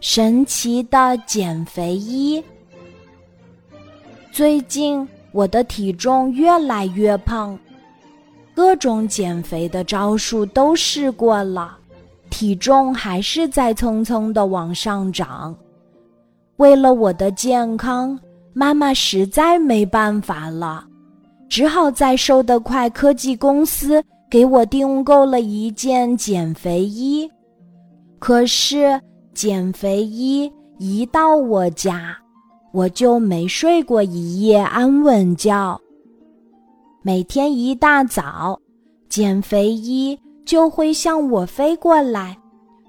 神奇的减肥衣。最近我的体重越来越胖，各种减肥的招数都试过了，体重还是在蹭蹭的往上涨。为了我的健康，妈妈实在没办法了，只好在瘦得快科技公司给我订购了一件减肥衣。可是。减肥衣一到我家，我就没睡过一夜安稳觉。每天一大早，减肥衣就会向我飞过来，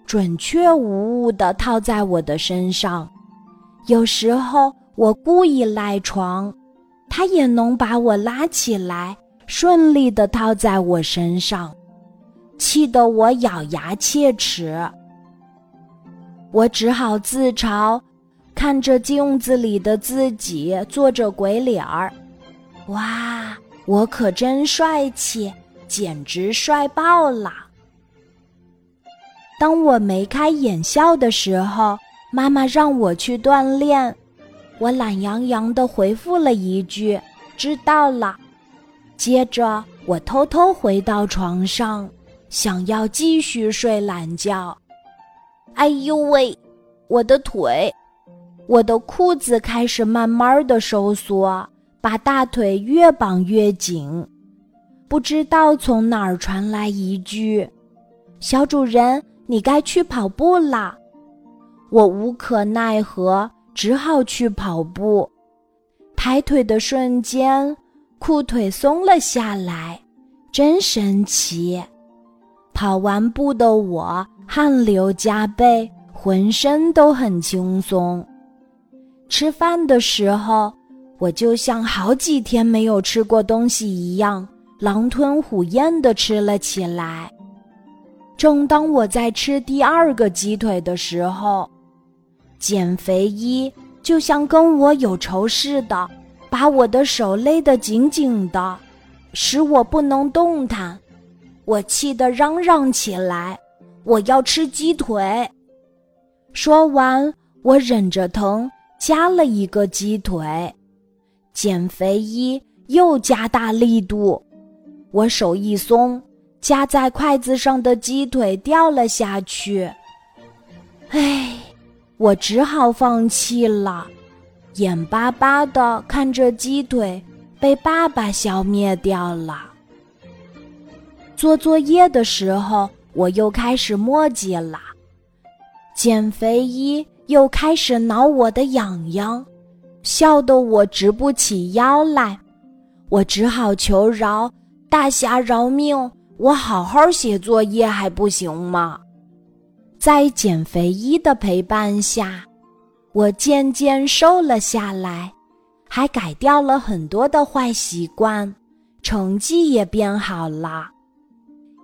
准确无误地套在我的身上。有时候我故意赖床，它也能把我拉起来，顺利地套在我身上，气得我咬牙切齿。我只好自嘲，看着镜子里的自己做着鬼脸儿。哇，我可真帅气，简直帅爆了！当我眉开眼笑的时候，妈妈让我去锻炼，我懒洋洋地回复了一句“知道了”。接着，我偷偷回到床上，想要继续睡懒觉。哎呦喂，我的腿！我的裤子开始慢慢的收缩，把大腿越绑越紧。不知道从哪儿传来一句：“小主人，你该去跑步啦。”我无可奈何，只好去跑步。抬腿的瞬间，裤腿松了下来，真神奇！跑完步的我。汗流浃背，浑身都很轻松。吃饭的时候，我就像好几天没有吃过东西一样，狼吞虎咽地吃了起来。正当我在吃第二个鸡腿的时候，减肥衣就像跟我有仇似的，把我的手勒得紧紧的，使我不能动弹。我气得嚷嚷起来。我要吃鸡腿。说完，我忍着疼夹了一个鸡腿。减肥衣又加大力度，我手一松，夹在筷子上的鸡腿掉了下去。唉，我只好放弃了，眼巴巴的看着鸡腿被爸爸消灭掉了。做作业的时候。我又开始墨迹了，减肥衣又开始挠我的痒痒，笑得我直不起腰来。我只好求饶：“大侠饶命！我好好写作业还不行吗？”在减肥衣的陪伴下，我渐渐瘦了下来，还改掉了很多的坏习惯，成绩也变好了。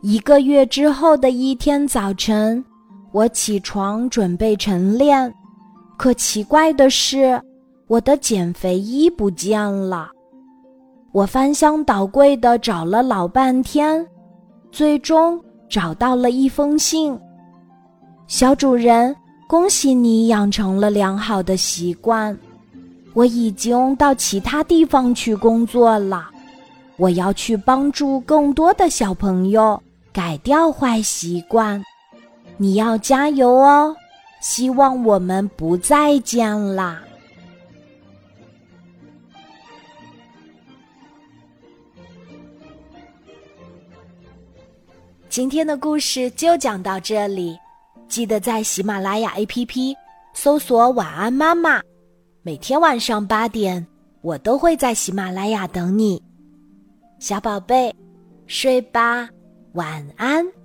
一个月之后的一天早晨，我起床准备晨练，可奇怪的是，我的减肥衣不见了。我翻箱倒柜的找了老半天，最终找到了一封信。小主人，恭喜你养成了良好的习惯。我已经到其他地方去工作了，我要去帮助更多的小朋友。改掉坏习惯，你要加油哦！希望我们不再见啦。今天的故事就讲到这里，记得在喜马拉雅 APP 搜索“晚安妈妈”，每天晚上八点，我都会在喜马拉雅等你，小宝贝，睡吧。晚安。